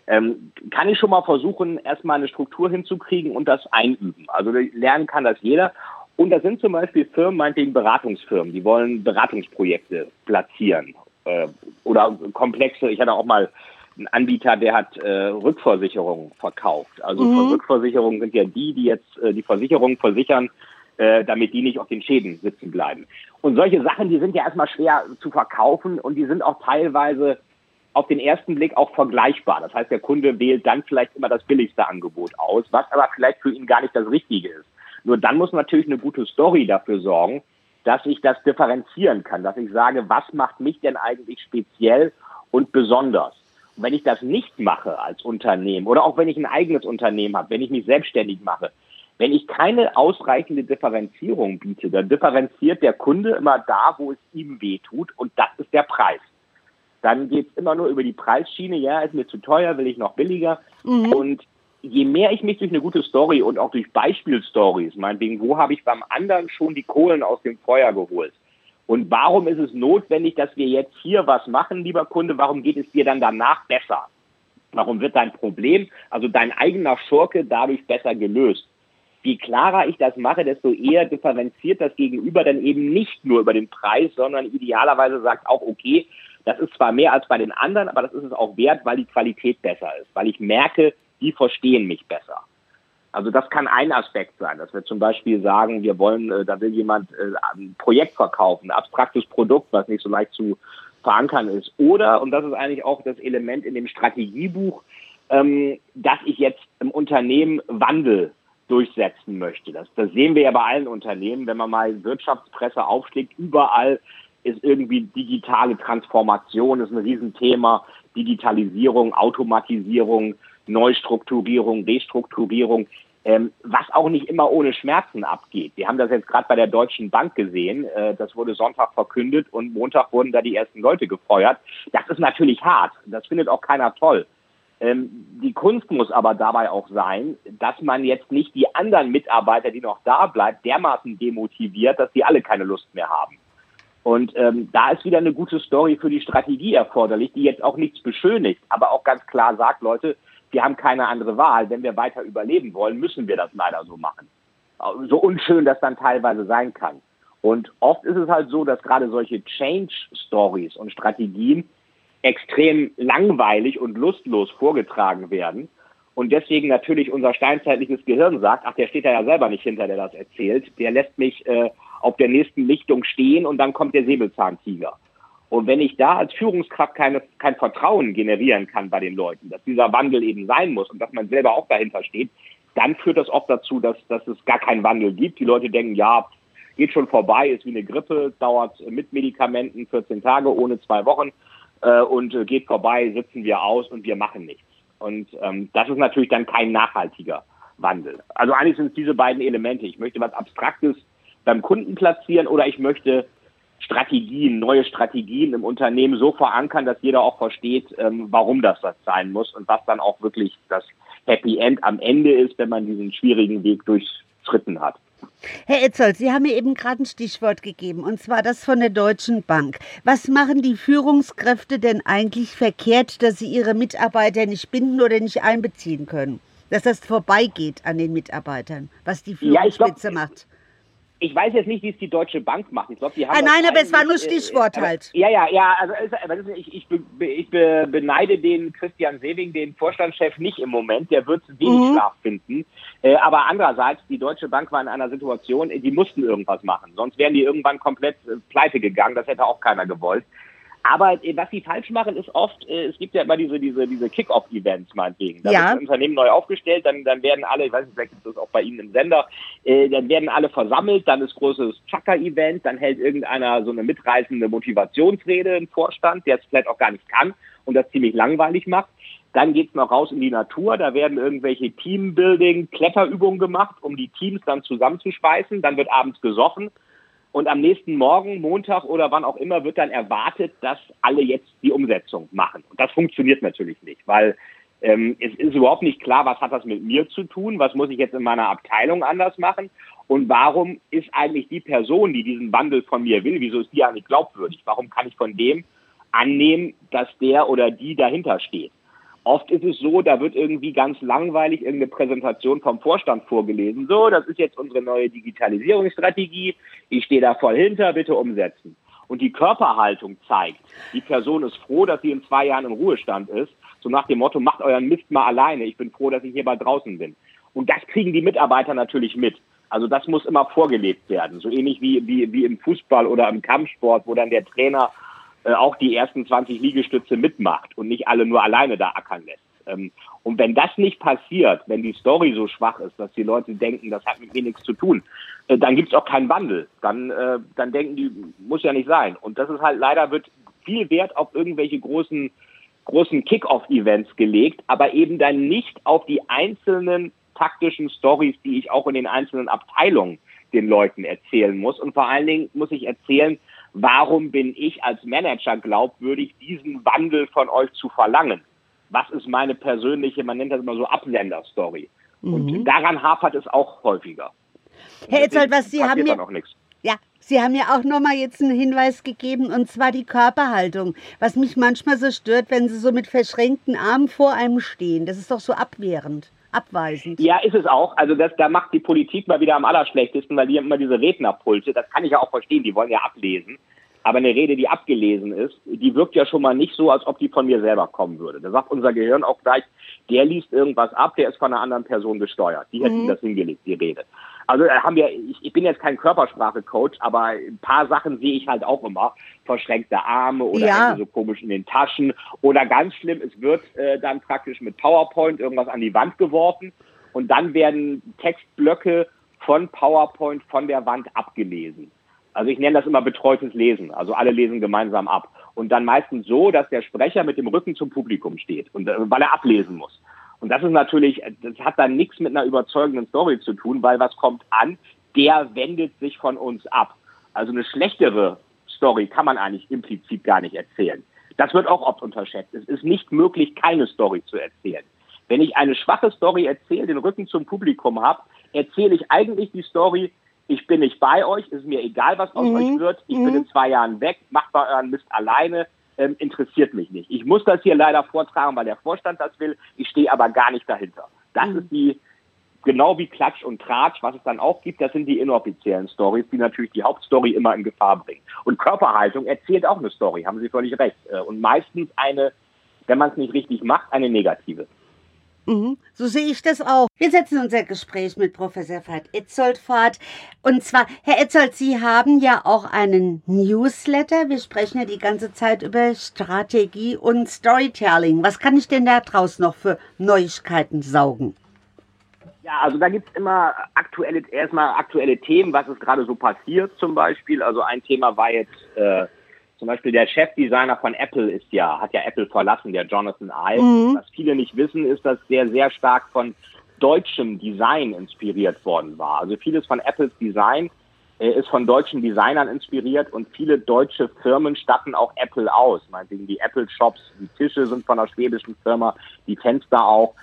Ähm, kann ich schon mal versuchen, erstmal eine Struktur hinzukriegen und das einüben. Also lernen kann das jeder. Und das sind zum Beispiel Firmen, meinetwegen Beratungsfirmen, die wollen Beratungsprojekte platzieren äh, oder komplexe. Ich hatte auch mal ein Anbieter, der hat äh, Rückversicherungen verkauft. Also mhm. Rückversicherungen sind ja die, die jetzt äh, die Versicherungen versichern, äh, damit die nicht auf den Schäden sitzen bleiben. Und solche Sachen, die sind ja erstmal schwer zu verkaufen und die sind auch teilweise auf den ersten Blick auch vergleichbar. Das heißt, der Kunde wählt dann vielleicht immer das billigste Angebot aus, was aber vielleicht für ihn gar nicht das Richtige ist. Nur dann muss natürlich eine gute Story dafür sorgen, dass ich das differenzieren kann, dass ich sage, was macht mich denn eigentlich speziell und besonders? Und wenn ich das nicht mache als Unternehmen oder auch wenn ich ein eigenes Unternehmen habe, wenn ich mich selbstständig mache, wenn ich keine ausreichende Differenzierung biete, dann differenziert der Kunde immer da, wo es ihm weh tut und das ist der Preis. Dann geht es immer nur über die Preisschiene, ja, ist mir zu teuer, will ich noch billiger. Mhm. Und je mehr ich mich durch eine gute Story und auch durch Beispielstories, meinetwegen, wo habe ich beim anderen schon die Kohlen aus dem Feuer geholt, und warum ist es notwendig, dass wir jetzt hier was machen, lieber Kunde? Warum geht es dir dann danach besser? Warum wird dein Problem, also dein eigener Schurke, dadurch besser gelöst? Je klarer ich das mache, desto eher differenziert das Gegenüber dann eben nicht nur über den Preis, sondern idealerweise sagt auch, okay, das ist zwar mehr als bei den anderen, aber das ist es auch wert, weil die Qualität besser ist, weil ich merke, die verstehen mich besser. Also das kann ein Aspekt sein, dass wir zum Beispiel sagen, wir wollen, äh, da will jemand äh, ein Projekt verkaufen, ein abstraktes Produkt, was nicht so leicht zu verankern ist. Oder, und das ist eigentlich auch das Element in dem Strategiebuch, ähm, dass ich jetzt im Unternehmen Wandel durchsetzen möchte. Das, das sehen wir ja bei allen Unternehmen, wenn man mal Wirtschaftspresse aufschlägt, überall ist irgendwie digitale Transformation, ist ein Riesenthema, Digitalisierung, Automatisierung, Neustrukturierung, Restrukturierung, ähm, was auch nicht immer ohne Schmerzen abgeht. Wir haben das jetzt gerade bei der Deutschen Bank gesehen. Äh, das wurde Sonntag verkündet und Montag wurden da die ersten Leute gefeuert. Das ist natürlich hart. Das findet auch keiner toll. Ähm, die Kunst muss aber dabei auch sein, dass man jetzt nicht die anderen Mitarbeiter, die noch da bleiben, dermaßen demotiviert, dass die alle keine Lust mehr haben. Und ähm, da ist wieder eine gute Story für die Strategie erforderlich, die jetzt auch nichts beschönigt, aber auch ganz klar sagt, Leute, wir haben keine andere Wahl. Wenn wir weiter überleben wollen, müssen wir das leider so machen. So unschön das dann teilweise sein kann. Und oft ist es halt so, dass gerade solche Change Stories und Strategien extrem langweilig und lustlos vorgetragen werden. Und deswegen natürlich unser steinzeitliches Gehirn sagt, ach, der steht da ja selber nicht hinter, der das erzählt. Der lässt mich äh, auf der nächsten Lichtung stehen und dann kommt der Säbelzahntiger. Und wenn ich da als Führungskraft keine, kein Vertrauen generieren kann bei den Leuten, dass dieser Wandel eben sein muss und dass man selber auch dahinter steht, dann führt das oft dazu, dass, dass es gar keinen Wandel gibt. Die Leute denken, ja, geht schon vorbei, ist wie eine Grippe, dauert mit Medikamenten 14 Tage, ohne zwei Wochen äh, und äh, geht vorbei, sitzen wir aus und wir machen nichts. Und ähm, das ist natürlich dann kein nachhaltiger Wandel. Also eigentlich sind es diese beiden Elemente. Ich möchte was Abstraktes beim Kunden platzieren oder ich möchte Strategien, neue Strategien im Unternehmen so verankern, dass jeder auch versteht, ähm, warum das das sein muss und was dann auch wirklich das Happy End am Ende ist, wenn man diesen schwierigen Weg durchschritten hat. Herr Etzold, Sie haben mir eben gerade ein Stichwort gegeben, und zwar das von der Deutschen Bank. Was machen die Führungskräfte denn eigentlich verkehrt, dass sie ihre Mitarbeiter nicht binden oder nicht einbeziehen können? Dass das vorbeigeht an den Mitarbeitern, was die Führungsspitze ja, glaub, macht ich weiß jetzt nicht, wie es die Deutsche Bank macht. Ich glaube, die haben. Ah, nein, aber es war nur Stichwort äh, halt. Ja, ja, ja. Also ich, ich, ich beneide den Christian Sewing, den Vorstandschef, nicht im Moment. Der wird wenig mhm. Schlaf finden. Äh, aber andererseits, die Deutsche Bank war in einer Situation, die mussten irgendwas machen. Sonst wären die irgendwann komplett äh, pleite gegangen. Das hätte auch keiner gewollt. Aber äh, was sie falsch machen, ist oft, äh, es gibt ja immer diese, diese, diese Kick-Off-Events meinetwegen. Da ja. wird ein Unternehmen neu aufgestellt, dann, dann werden alle, ich weiß nicht, vielleicht ist das auch bei Ihnen im Sender, äh, dann werden alle versammelt, dann ist großes Chaka-Event, dann hält irgendeiner so eine mitreißende Motivationsrede im Vorstand, der es vielleicht auch gar nicht kann und das ziemlich langweilig macht. Dann geht's noch raus in die Natur, da werden irgendwelche Teambuilding, Kletterübungen gemacht, um die Teams dann zusammenzuschweißen, dann wird abends gesoffen und am nächsten Morgen, Montag oder wann auch immer, wird dann erwartet, dass alle jetzt die Umsetzung machen. Und das funktioniert natürlich nicht, weil ähm, es ist überhaupt nicht klar, was hat das mit mir zu tun, was muss ich jetzt in meiner Abteilung anders machen und warum ist eigentlich die Person, die diesen Wandel von mir will, wieso ist die eigentlich glaubwürdig? Warum kann ich von dem annehmen, dass der oder die dahinter steht? Oft ist es so, da wird irgendwie ganz langweilig irgendeine Präsentation vom Vorstand vorgelesen. So, das ist jetzt unsere neue Digitalisierungsstrategie. Ich stehe da voll hinter, bitte umsetzen. Und die Körperhaltung zeigt, die Person ist froh, dass sie in zwei Jahren im Ruhestand ist. So nach dem Motto, macht euren Mist mal alleine. Ich bin froh, dass ich hier bald draußen bin. Und das kriegen die Mitarbeiter natürlich mit. Also das muss immer vorgelebt werden. So ähnlich wie, wie, wie im Fußball oder im Kampfsport, wo dann der Trainer äh, auch die ersten 20 Liegestütze mitmacht und nicht alle nur alleine da ackern lässt. Ähm, und wenn das nicht passiert, wenn die Story so schwach ist, dass die Leute denken, das hat mit mir nichts zu tun, äh, dann gibt es auch keinen Wandel. Dann, äh, dann denken die, muss ja nicht sein. Und das ist halt leider wird viel Wert auf irgendwelche großen großen Kick-off-Events gelegt, aber eben dann nicht auf die einzelnen taktischen Stories, die ich auch in den einzelnen Abteilungen den Leuten erzählen muss. Und vor allen Dingen muss ich erzählen, warum bin ich als Manager glaubwürdig, diesen Wandel von euch zu verlangen? Was ist meine persönliche, man nennt das immer so Absender-Story? Mhm. Und daran hapert es auch häufiger. Herr Etzold, was Sie haben mir... Ja, Sie haben ja auch nochmal jetzt einen Hinweis gegeben, und zwar die Körperhaltung. Was mich manchmal so stört, wenn Sie so mit verschränkten Armen vor einem stehen. Das ist doch so abwehrend abweisend. Ja, ist es auch. Also das, da macht die Politik mal wieder am allerschlechtesten, weil die haben immer diese Rednerpulte. Das kann ich ja auch verstehen, die wollen ja ablesen. Aber eine Rede, die abgelesen ist, die wirkt ja schon mal nicht so, als ob die von mir selber kommen würde. Da sagt unser Gehirn auch gleich, der liest irgendwas ab, der ist von einer anderen Person gesteuert. Die hat mhm. das hingelegt, die Rede. Also äh, haben wir, ich, ich bin jetzt kein Körpersprache-Coach, aber ein paar Sachen sehe ich halt auch immer. Verschränkte Arme oder ja. so komisch in den Taschen. Oder ganz schlimm, es wird äh, dann praktisch mit PowerPoint irgendwas an die Wand geworfen und dann werden Textblöcke von PowerPoint von der Wand abgelesen. Also ich nenne das immer betreutes Lesen. Also alle lesen gemeinsam ab. Und dann meistens so, dass der Sprecher mit dem Rücken zum Publikum steht und äh, weil er ablesen muss. Und das ist natürlich, das hat dann nichts mit einer überzeugenden Story zu tun, weil was kommt an? Der wendet sich von uns ab. Also eine schlechtere Story kann man eigentlich implizit gar nicht erzählen. Das wird auch oft unterschätzt. Es ist nicht möglich, keine Story zu erzählen. Wenn ich eine schwache Story erzähle, den Rücken zum Publikum habe, erzähle ich eigentlich die Story, ich bin nicht bei euch, ist mir egal, was aus mhm. euch wird, ich mhm. bin in zwei Jahren weg, macht mal euren Mist alleine, ähm, interessiert mich nicht. Ich muss das hier leider vortragen, weil der Vorstand das will, ich stehe aber gar nicht dahinter. Das mhm. ist die, genau wie Klatsch und Tratsch, was es dann auch gibt, das sind die inoffiziellen Stories, die natürlich die Hauptstory immer in Gefahr bringen. Und Körperhaltung erzählt auch eine Story, haben Sie völlig recht. Äh, und meistens eine, wenn man es nicht richtig macht, eine negative. Mhm, so sehe ich das auch. Wir setzen unser Gespräch mit Professor Veit Etzold fort. Und zwar, Herr Etzold, Sie haben ja auch einen Newsletter. Wir sprechen ja die ganze Zeit über Strategie und Storytelling. Was kann ich denn da draus noch für Neuigkeiten saugen? Ja, also da gibt es immer aktuelle, erstmal aktuelle Themen, was ist gerade so passiert zum Beispiel. Also ein Thema war jetzt äh, zum Beispiel der Chefdesigner von Apple ist ja, hat ja Apple verlassen, der Jonathan Ive. Mhm. Was viele nicht wissen, ist, dass der sehr stark von deutschem Design inspiriert worden war. Also vieles von Apples Design äh, ist von deutschen Designern inspiriert und viele deutsche Firmen statten auch Apple aus. Meinetwegen die Apple Shops, die Tische sind von einer schwedischen Firma, die Fenster auch.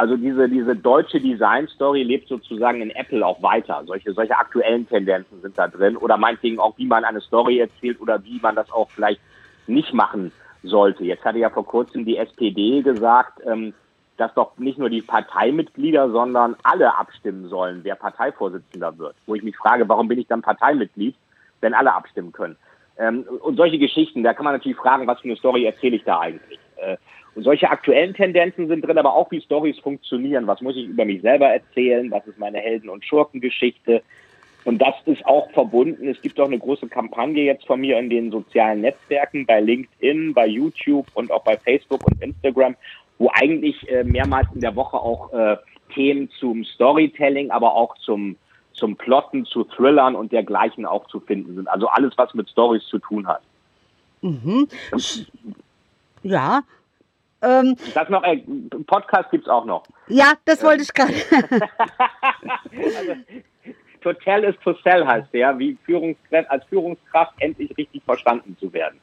Also diese, diese deutsche Design-Story lebt sozusagen in Apple auch weiter. Solche, solche aktuellen Tendenzen sind da drin. Oder meinetwegen auch, wie man eine Story erzählt oder wie man das auch vielleicht nicht machen sollte. Jetzt hatte ja vor kurzem die SPD gesagt, ähm, dass doch nicht nur die Parteimitglieder, sondern alle abstimmen sollen, wer Parteivorsitzender wird. Wo ich mich frage, warum bin ich dann Parteimitglied, wenn alle abstimmen können? Ähm, und solche Geschichten, da kann man natürlich fragen, was für eine Story erzähle ich da eigentlich? Äh, und solche aktuellen Tendenzen sind drin, aber auch wie Stories funktionieren. Was muss ich über mich selber erzählen? Was ist meine Helden- und Schurkengeschichte? Und das ist auch verbunden. Es gibt auch eine große Kampagne jetzt von mir in den sozialen Netzwerken, bei LinkedIn, bei YouTube und auch bei Facebook und Instagram, wo eigentlich äh, mehrmals in der Woche auch äh, Themen zum Storytelling, aber auch zum, zum Plotten, zu Thrillern und dergleichen auch zu finden sind. Also alles, was mit Stories zu tun hat. Mhm. Ja, ähm, das noch, äh, Podcast gibt es auch noch. Ja, das wollte ich gerade. also, to tell is to sell heißt der, wie Führungskraft, als Führungskraft endlich richtig verstanden zu werden.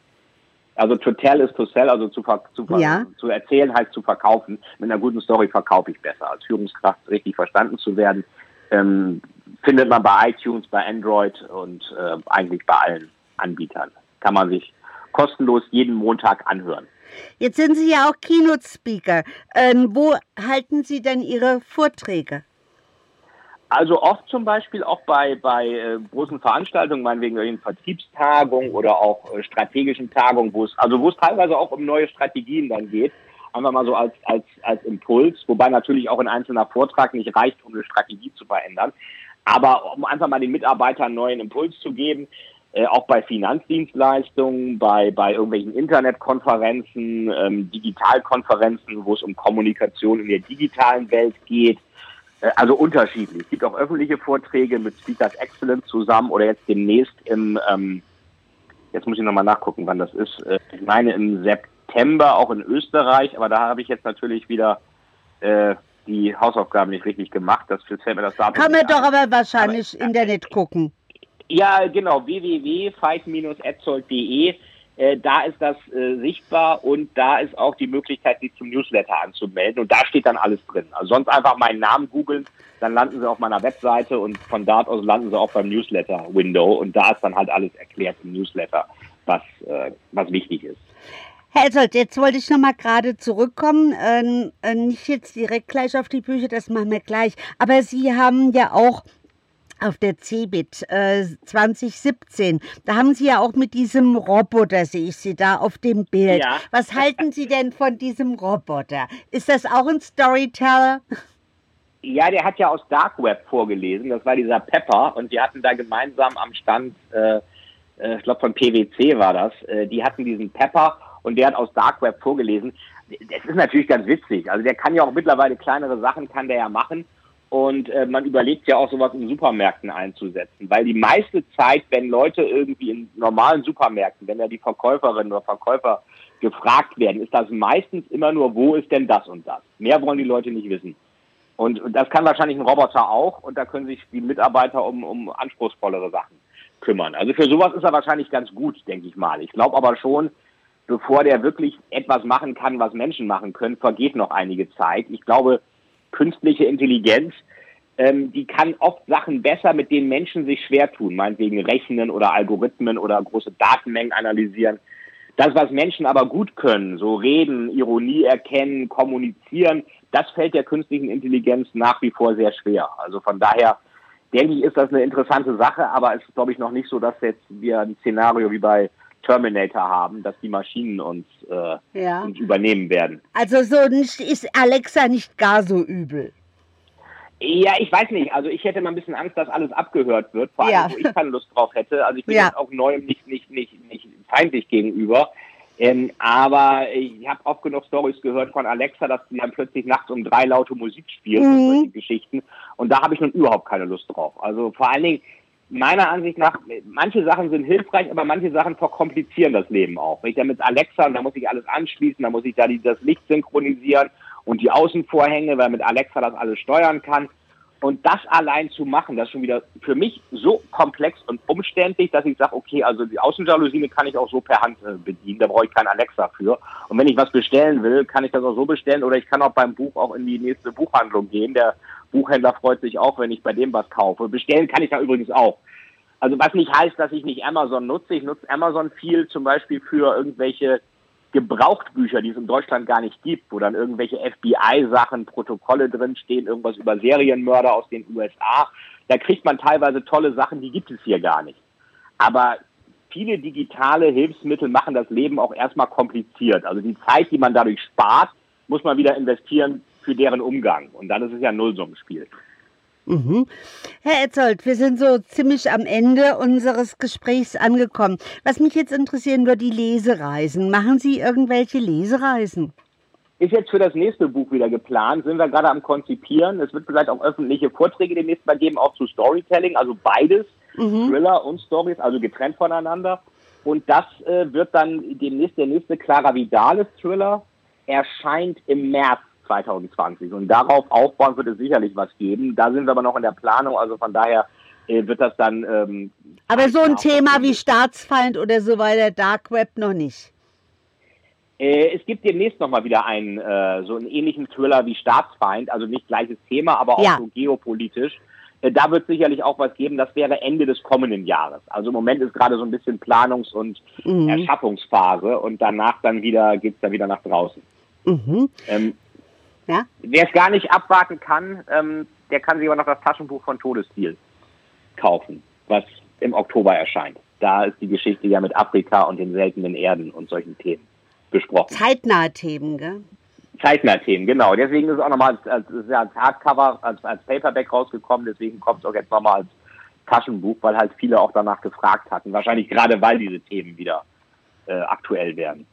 Also to tell is to sell, also zu, zu, ja. zu erzählen heißt zu verkaufen. Mit einer guten Story verkaufe ich besser. Als Führungskraft richtig verstanden zu werden, ähm, findet man bei iTunes, bei Android und äh, eigentlich bei allen Anbietern. Kann man sich kostenlos jeden Montag anhören. Jetzt sind Sie ja auch Keynote-Speaker. Ähm, wo halten Sie denn Ihre Vorträge? Also oft zum Beispiel auch bei, bei äh, großen Veranstaltungen, meinetwegen in Vertriebstagungen oder auch äh, strategischen Tagungen, wo es, also wo es teilweise auch um neue Strategien dann geht. Einfach mal so als, als, als Impuls, wobei natürlich auch ein einzelner Vortrag nicht reicht, um eine Strategie zu verändern. Aber um einfach mal den Mitarbeitern einen neuen Impuls zu geben, äh, auch bei Finanzdienstleistungen, bei, bei irgendwelchen Internetkonferenzen, ähm, Digitalkonferenzen, wo es um Kommunikation in der digitalen Welt geht. Äh, also unterschiedlich. Es gibt auch öffentliche Vorträge mit Speakers Excellence zusammen oder jetzt demnächst im, ähm, jetzt muss ich nochmal nachgucken, wann das ist. Äh, ich meine im September auch in Österreich, aber da habe ich jetzt natürlich wieder äh, die Hausaufgaben nicht richtig gemacht. Das fällt mir das Datum Kann man doch aber wahrscheinlich aber, Internet gucken. Ja, genau, www.fight-etzold.de. Äh, da ist das äh, sichtbar und da ist auch die Möglichkeit, sich zum Newsletter anzumelden und da steht dann alles drin. Also sonst einfach meinen Namen googeln, dann landen Sie auf meiner Webseite und von dort aus landen Sie auch beim Newsletter-Window und da ist dann halt alles erklärt im Newsletter, was, äh, was wichtig ist. Herr Etzold, jetzt wollte ich noch mal gerade zurückkommen, ähm, äh, nicht jetzt direkt gleich auf die Bücher, das machen wir gleich, aber Sie haben ja auch auf der CeBIT äh, 2017. Da haben Sie ja auch mit diesem Roboter, sehe ich Sie da auf dem Bild. Ja. Was halten Sie denn von diesem Roboter? Ist das auch ein Storyteller? Ja, der hat ja aus Dark Web vorgelesen. Das war dieser Pepper und die hatten da gemeinsam am Stand, äh, äh, ich glaube von PwC war das, äh, die hatten diesen Pepper und der hat aus Dark Web vorgelesen. Das ist natürlich ganz witzig. Also der kann ja auch mittlerweile kleinere Sachen, kann der ja machen. Und äh, man überlegt ja auch sowas in Supermärkten einzusetzen, weil die meiste Zeit, wenn Leute irgendwie in normalen Supermärkten, wenn ja die Verkäuferinnen oder Verkäufer gefragt werden, ist das meistens immer nur, wo ist denn das und das? Mehr wollen die Leute nicht wissen. Und, und das kann wahrscheinlich ein Roboter auch und da können sich die Mitarbeiter um, um anspruchsvollere Sachen kümmern. Also für sowas ist er wahrscheinlich ganz gut, denke ich mal. Ich glaube aber schon, bevor der wirklich etwas machen kann, was Menschen machen können, vergeht noch einige Zeit. Ich glaube, künstliche Intelligenz, ähm, die kann oft Sachen besser, mit denen Menschen sich schwer tun, meinetwegen rechnen oder Algorithmen oder große Datenmengen analysieren. Das, was Menschen aber gut können, so reden, Ironie erkennen, kommunizieren, das fällt der künstlichen Intelligenz nach wie vor sehr schwer. Also von daher denke ich, ist das eine interessante Sache, aber es ist, glaube ich, noch nicht so, dass jetzt wir ein Szenario wie bei Terminator haben, dass die Maschinen uns, äh, Ja. uns übernehmen werden. Also so nicht, ist Alexa nicht gar so übel. Ja, ich weiß nicht. Also ich hätte mal ein bisschen Angst, dass alles abgehört wird, vor allem, Ja. wo ich keine Lust drauf hätte. Also ich bin Ja. jetzt auch neuem nicht, nicht, nicht, nicht feindlich gegenüber. Ähm, aber ich habe oft genug Stories gehört von Alexa, dass sie dann plötzlich nachts um drei laute Musik spielt und Mhm. solche Geschichten. Und da habe ich nun überhaupt keine Lust drauf. Also vor allen Dingen, meiner Ansicht nach, manche Sachen sind hilfreich, aber manche Sachen verkomplizieren das Leben auch. Wenn ich da mit Alexa, da muss ich alles anschließen, da muss ich da die, das Licht synchronisieren und die Außenvorhänge, weil mit Alexa das alles steuern kann. Und das allein zu machen, das ist schon wieder für mich so komplex und umständlich, dass ich sage, okay, also die Außenjalousine kann ich auch so per Hand äh, bedienen, da brauche ich kein Alexa für. Und wenn ich was bestellen will, kann ich das auch so bestellen oder ich kann auch beim Buch auch in die nächste Buchhandlung gehen. Der Buchhändler freut sich auch, wenn ich bei dem was kaufe. Bestellen kann ich da übrigens auch. Also was nicht heißt, dass ich nicht Amazon nutze. Ich nutze Amazon viel zum Beispiel für irgendwelche Gebrauchtbücher, die es in Deutschland gar nicht gibt, wo dann irgendwelche FBI-Sachen, Protokolle drinstehen, irgendwas über Serienmörder aus den USA. Da kriegt man teilweise tolle Sachen, die gibt es hier gar nicht. Aber viele digitale Hilfsmittel machen das Leben auch erstmal kompliziert. Also die Zeit, die man dadurch spart, muss man wieder investieren für deren Umgang. Und dann ist es ja ein Nullsummenspiel. Mhm. Herr Etzold, wir sind so ziemlich am Ende unseres Gesprächs angekommen. Was mich jetzt interessieren würde, die Lesereisen. Machen Sie irgendwelche Lesereisen? Ist jetzt für das nächste Buch wieder geplant, sind wir gerade am Konzipieren. Es wird vielleicht auch öffentliche Vorträge demnächst mal geben, auch zu Storytelling, also beides, Mhm. Thriller und Stories, also getrennt voneinander. Und das äh, wird dann demnächst der nächste Clara Vidales Thriller erscheint im März 2020. Und darauf aufbauen wird es sicherlich was geben. Da sind wir aber noch in der Planung, also von daher äh, wird das dann. Ähm, Aber so ein Thema wie Staatsfeind oder so weiter, Dark Web noch nicht. Äh, es gibt demnächst nochmal wieder einen, äh, so einen ähnlichen Thriller wie Staatsfeind, also nicht gleiches Thema, aber auch Ja. so geopolitisch. Äh, da wird sicherlich auch was geben, das wäre Ende des kommenden Jahres. Also im Moment ist gerade so ein bisschen Planungs- und Mhm. Erschaffungsphase und danach dann wieder, geht's dann wieder nach draußen. Mhm. Ähm, Ja? Wer es gar nicht abwarten kann, ähm, der kann sich aber noch das Taschenbuch von Todesziel kaufen, was im Oktober erscheint. Da ist die Geschichte ja mit Afrika und den seltenen Erden und solchen Themen besprochen. Zeitnahe Themen, gell? Zeitnah-Themen, genau. Deswegen ist es auch nochmal als, als, als Hardcover, als, als Paperback rausgekommen. Deswegen kommt es auch jetzt nochmal als Taschenbuch, weil halt viele auch danach gefragt hatten. Wahrscheinlich gerade, weil diese Themen wieder äh, aktuell werden.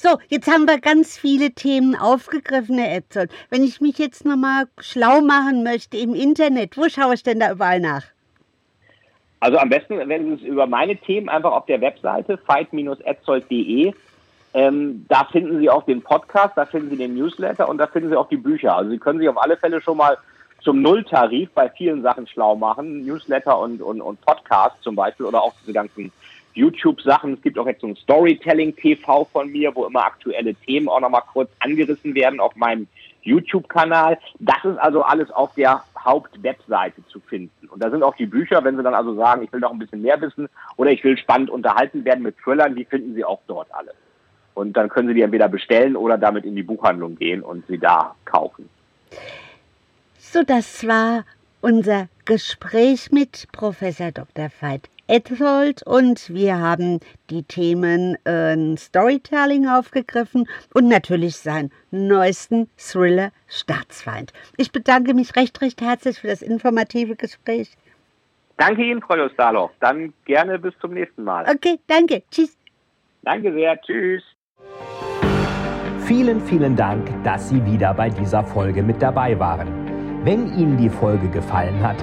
So, jetzt haben wir ganz viele Themen aufgegriffen, Herr Etzold. Wenn ich mich jetzt nochmal schlau machen möchte im Internet, wo schaue ich denn da überall nach? Also am besten, wenn Sie es über meine Themen einfach auf der Webseite fight-etzold.de, ähm, da finden Sie auch den Podcast, da finden Sie den Newsletter und da finden Sie auch die Bücher. Also Sie können sich auf alle Fälle schon mal zum Nulltarif bei vielen Sachen schlau machen, Newsletter und, und, und Podcast zum Beispiel oder auch diese ganzen YouTube-Sachen. Es gibt auch jetzt so ein Storytelling-TV von mir, wo immer aktuelle Themen auch nochmal kurz angerissen werden auf meinem YouTube-Kanal. Das ist also alles auf der Hauptwebseite zu finden. Und da sind auch die Bücher, wenn Sie dann also sagen, ich will noch ein bisschen mehr wissen oder ich will spannend unterhalten werden mit Thrillern, die finden Sie auch dort alle. Und dann können Sie die entweder bestellen oder damit in die Buchhandlung gehen und sie da kaufen. So, das war unser Gespräch mit Professor Dr. Veit Etzold und wir haben die Themen äh, Storytelling aufgegriffen und natürlich seinen neuesten Thriller Staatsfeind. Ich bedanke mich recht, recht herzlich für das informative Gespräch. Danke Ihnen, Frau Justalow. Dann gerne bis zum nächsten Mal. Okay, danke. Tschüss. Danke sehr. Tschüss. Vielen, vielen Dank, dass Sie wieder bei dieser Folge mit dabei waren. Wenn Ihnen die Folge gefallen hat,